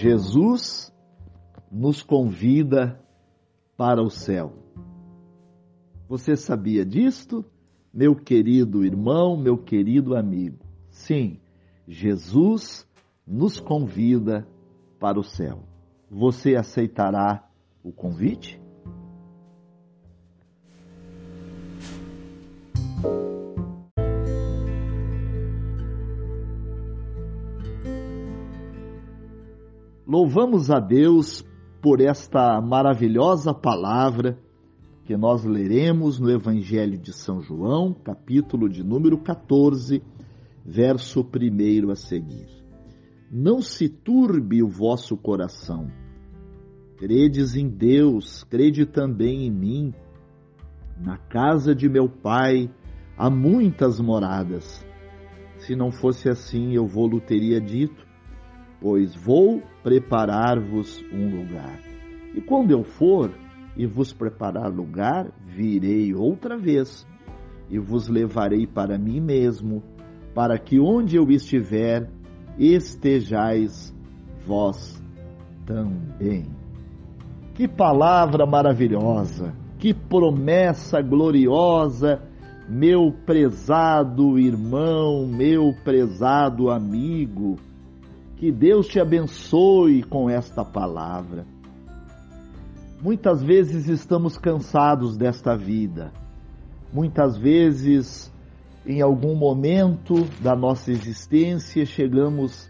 Jesus nos convida para o céu. Você sabia disto, meu querido irmão, meu querido amigo? Sim, Jesus nos convida para o céu. Você aceitará o convite? Louvamos a Deus por esta maravilhosa palavra que nós leremos no Evangelho de São João, capítulo de número 14, verso 1 a seguir. Não se turbe o vosso coração. Credes em Deus, crede também em mim. Na casa de meu pai há muitas moradas. Se não fosse assim, eu vou-lhe teria dito pois vou preparar-vos um lugar. E quando eu for e vos preparar lugar, virei outra vez e vos levarei para mim mesmo, para que onde eu estiver, estejais vós também. Que palavra maravilhosa, que promessa gloriosa, meu prezado irmão, meu prezado amigo que Deus te abençoe com esta palavra. Muitas vezes estamos cansados desta vida. Muitas vezes, em algum momento da nossa existência, chegamos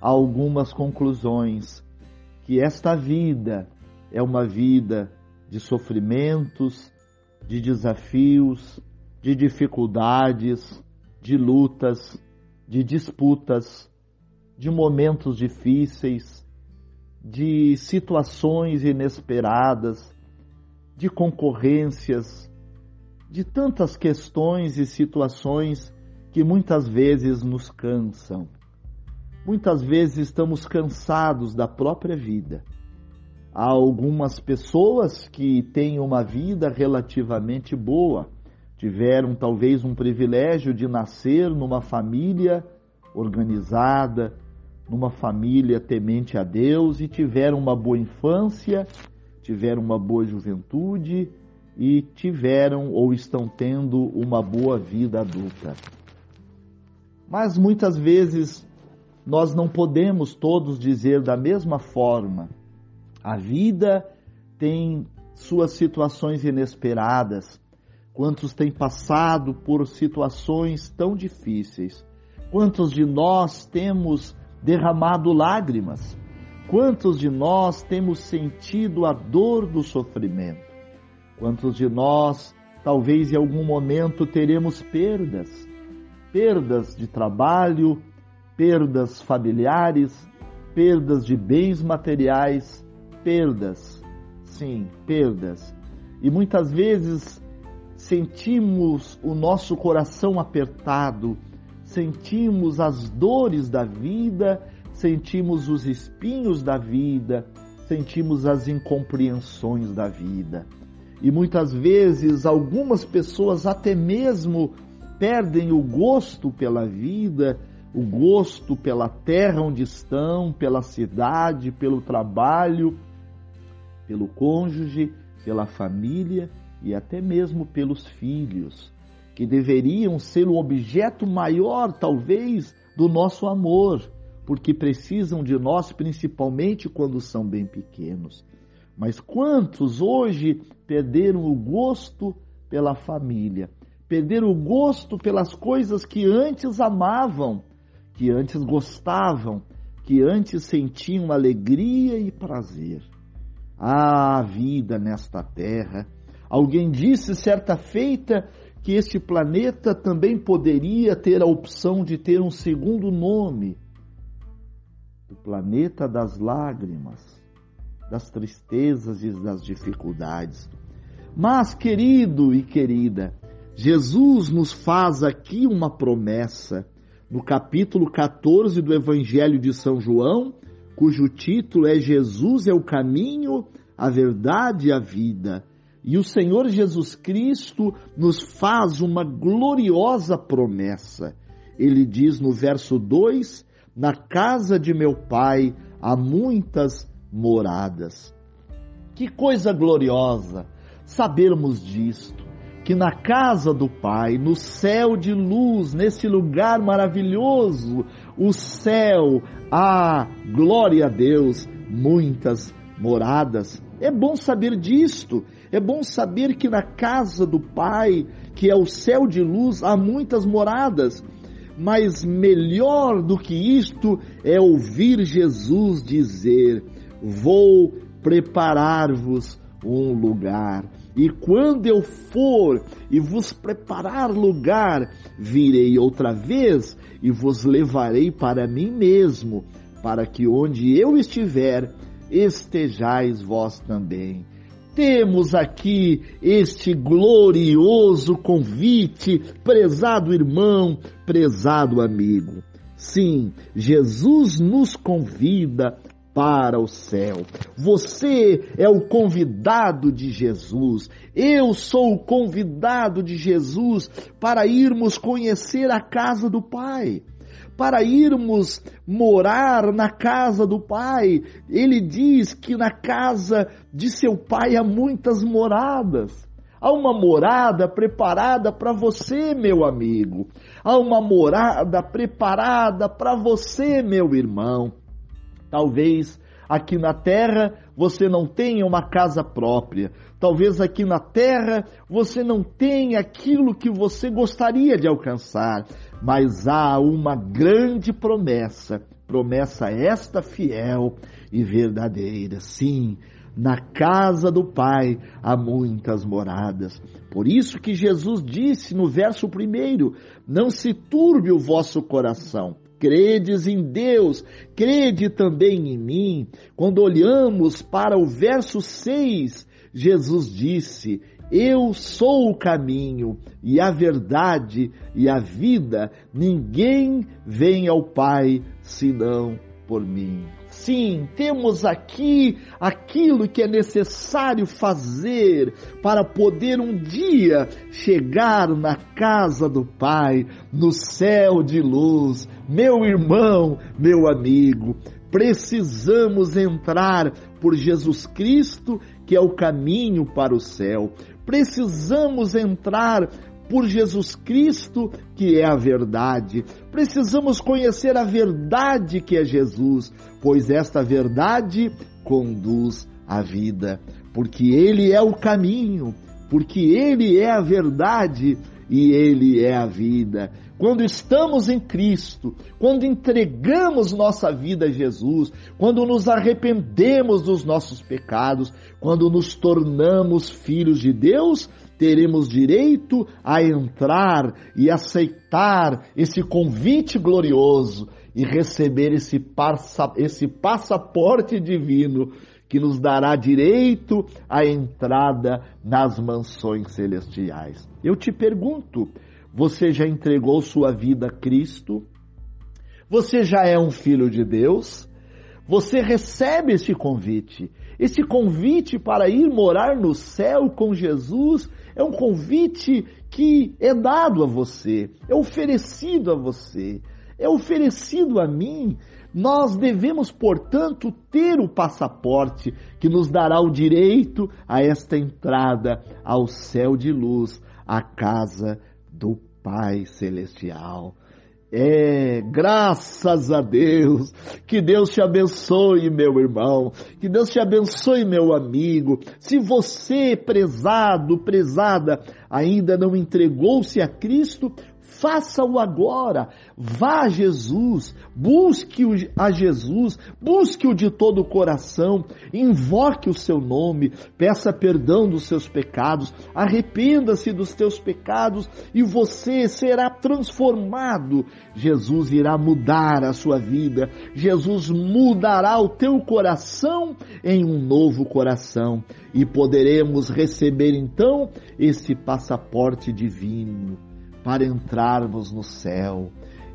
a algumas conclusões que esta vida é uma vida de sofrimentos, de desafios, de dificuldades, de lutas, de disputas, de momentos difíceis, de situações inesperadas, de concorrências, de tantas questões e situações que muitas vezes nos cansam. Muitas vezes estamos cansados da própria vida. Há algumas pessoas que têm uma vida relativamente boa, tiveram talvez um privilégio de nascer numa família organizada, numa família temente a Deus e tiveram uma boa infância, tiveram uma boa juventude e tiveram ou estão tendo uma boa vida adulta. Mas muitas vezes nós não podemos todos dizer da mesma forma. A vida tem suas situações inesperadas. Quantos têm passado por situações tão difíceis? Quantos de nós temos derramado lágrimas? Quantos de nós temos sentido a dor do sofrimento? Quantos de nós, talvez em algum momento, teremos perdas? Perdas de trabalho, perdas familiares, perdas de bens materiais, perdas, sim, perdas. E muitas vezes sentimos o nosso coração apertado, sentimos as dores da vida, sentimos os espinhos da vida, sentimos as incompreensões da vida. E muitas vezes algumas pessoas até mesmo perdem o gosto pela vida, o gosto pela terra onde estão, pela cidade, pelo trabalho, pelo cônjuge, pela família e até mesmo pelos filhos que deveriam ser o objeto maior, talvez, do nosso amor, porque precisam de nós principalmente quando são bem pequenos. Mas quantos hoje perderam o gosto pela família, perderam o gosto pelas coisas que antes amavam, que antes gostavam, que antes sentiam alegria e prazer. Ah, vida nesta terra! Alguém disse certa feita que este planeta também poderia ter a opção de ter um segundo nome: o planeta das lágrimas, das tristezas e das dificuldades. Mas, querido e querida, Jesus nos faz aqui uma promessa no capítulo 14 do Evangelho de São João, cujo título é Jesus é o caminho, a verdade e a vida. E o Senhor Jesus Cristo nos faz uma gloriosa promessa. Ele diz no verso 2: Na casa de meu pai há muitas moradas. Que coisa gloriosa sabermos disto, que na casa do Pai, no céu de luz, nesse lugar maravilhoso, o céu, há, glória a Deus, muitas moradas. É bom saber disto, é bom saber que na casa do Pai, que é o céu de luz, há muitas moradas. Mas melhor do que isto é ouvir Jesus dizer: Vou preparar-vos um lugar. E quando eu for e vos preparar lugar, virei outra vez e vos levarei para mim mesmo, para que onde eu estiver, estejais vós também. Temos aqui este glorioso convite, prezado irmão, prezado amigo. Sim, Jesus nos convida para o céu. Você é o convidado de Jesus. Eu sou o convidado de Jesus para irmos conhecer a casa do Pai. Para irmos morar na casa do Pai. Ele diz que na casa de seu Pai há muitas moradas. Há uma morada preparada para você, meu amigo. Há uma morada preparada para você, meu irmão. Talvez aqui na terra você não tenha uma casa própria. Talvez aqui na terra você não tenha aquilo que você gostaria de alcançar. Mas há uma grande promessa, promessa esta fiel e verdadeira. Sim, na casa do Pai há muitas moradas. Por isso que Jesus disse no verso primeiro: Não se turbe o vosso coração credes em Deus, crede também em mim. Quando olhamos para o verso 6, Jesus disse: Eu sou o caminho e a verdade e a vida, ninguém vem ao Pai senão por mim. Sim, temos aqui aquilo que é necessário fazer para poder um dia chegar na casa do Pai, no céu de luz. Meu irmão, meu amigo, precisamos entrar por Jesus Cristo, que é o caminho para o céu. Precisamos entrar por Jesus Cristo, que é a verdade. Precisamos conhecer a verdade que é Jesus, pois esta verdade conduz à vida, porque Ele é o caminho, porque Ele é a verdade e Ele é a vida. Quando estamos em Cristo, quando entregamos nossa vida a Jesus, quando nos arrependemos dos nossos pecados, quando nos tornamos filhos de Deus, teremos direito a entrar e aceitar esse convite glorioso e receber esse, passa, esse passaporte divino que nos dará direito à entrada nas mansões celestiais. Eu te pergunto, você já entregou sua vida a Cristo? Você já é um filho de Deus? Você recebe esse convite, esse convite para ir morar no céu com Jesus é um convite que é dado a você, é oferecido a você, é oferecido a mim. Nós devemos, portanto, ter o passaporte que nos dará o direito a esta entrada ao céu de luz, à casa do Pai Celestial. É, graças a Deus. Que Deus te abençoe, meu irmão. Que Deus te abençoe, meu amigo. Se você, prezado, prezada, ainda não entregou-se a Cristo, faça-o agora. Vá a Jesus, busque a Jesus, busque-o de todo o coração, invoque o seu nome, peça perdão dos seus pecados, arrependa-se dos teus pecados e você será transformado. Jesus irá mudar a sua vida, Jesus mudará o teu coração em um novo coração. E poderemos receber então esse passaporte divino para entrarmos no céu.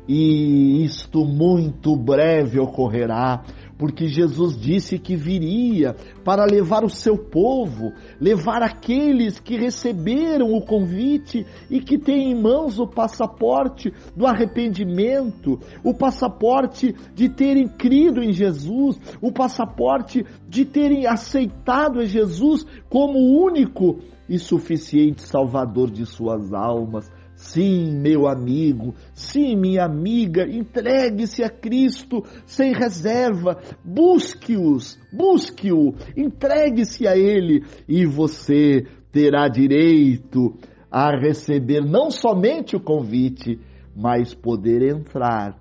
e isto muito breve ocorrerá, porque Jesus disse que viria para levar o seu povo, levar aqueles que receberam o convite e que têm em mãos o passaporte do arrependimento, o passaporte de terem crido em Jesus, o passaporte de terem aceitado Jesus como único e suficiente Salvador de suas almas. Sim, meu amigo, sim, minha amiga, entregue-se a Cristo sem reserva, busque-os, busque-o, entregue-se a Ele e você terá direito a receber não somente o convite, mas poder entrar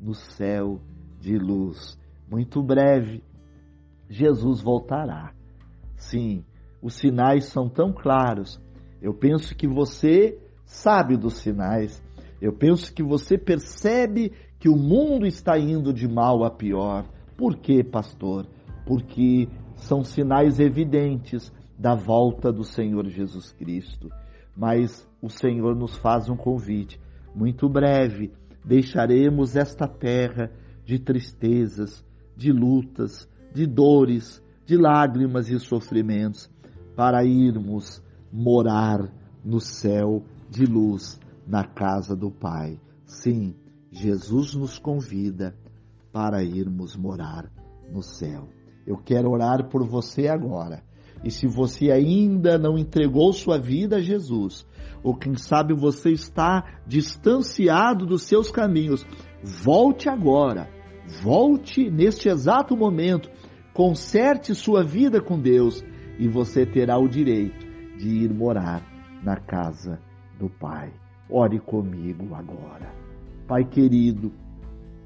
no céu de luz. Muito breve, Jesus voltará. Sim, os sinais são tão claros. Eu penso que você sabe dos sinais. Eu penso que você percebe que o mundo está indo de mal a pior. Por quê, pastor? Porque são sinais evidentes da volta do Senhor Jesus Cristo. Mas o Senhor nos faz um convite. Muito breve deixaremos esta terra de tristezas, de lutas, de dores, de lágrimas e sofrimentos, para irmos morar no céu de luz na casa do Pai. Sim, Jesus nos convida para irmos morar no céu. Eu quero orar por você agora. E se você ainda não entregou sua vida a Jesus, ou quem sabe você está distanciado dos seus caminhos, volte agora. Volte neste exato momento. Conserte sua vida com Deus e você terá o direito de ir morar na casa do Pai. Ore comigo agora. Pai querido,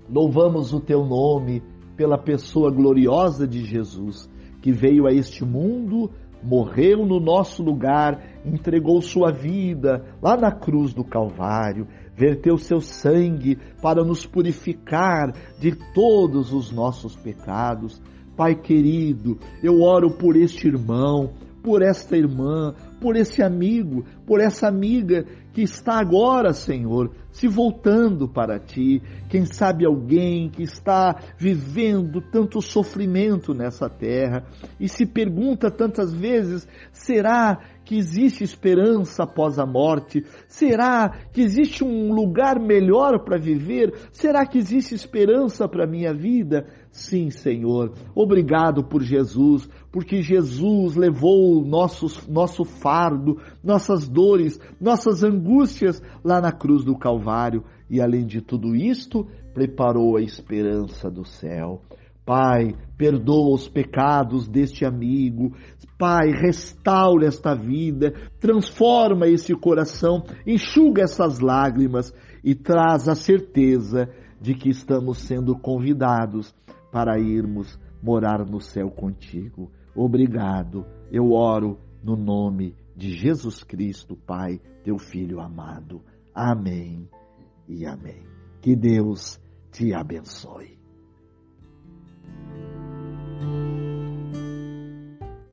louvamos o teu nome pela pessoa gloriosa de Jesus, que veio a este mundo, morreu no nosso lugar, entregou sua vida lá na cruz do Calvário, verteu seu sangue para nos purificar de todos os nossos pecados. Pai querido, eu oro por este irmão, por esta irmã, por esse amigo, por essa amiga que está agora, Senhor, se voltando para ti. Quem sabe alguém que está vivendo tanto sofrimento nessa terra e se pergunta tantas vezes: será que existe esperança após a morte? Será que existe um lugar melhor para viver? Será que existe esperança para a minha vida? Sim, Senhor. Obrigado por Jesus, porque Jesus levou nossos, nosso fardo, nossas dores, nossas angústias lá na cruz do Calvário e, além de tudo isto, preparou a esperança do céu. Pai, perdoa os pecados deste amigo. Pai, restaura esta vida, transforma esse coração, enxuga essas lágrimas e traz a certeza de que estamos sendo convidados para irmos morar no céu contigo. Obrigado. Eu oro no nome de Jesus Cristo, Pai, teu Filho amado. Amém e amém. Que Deus te abençoe.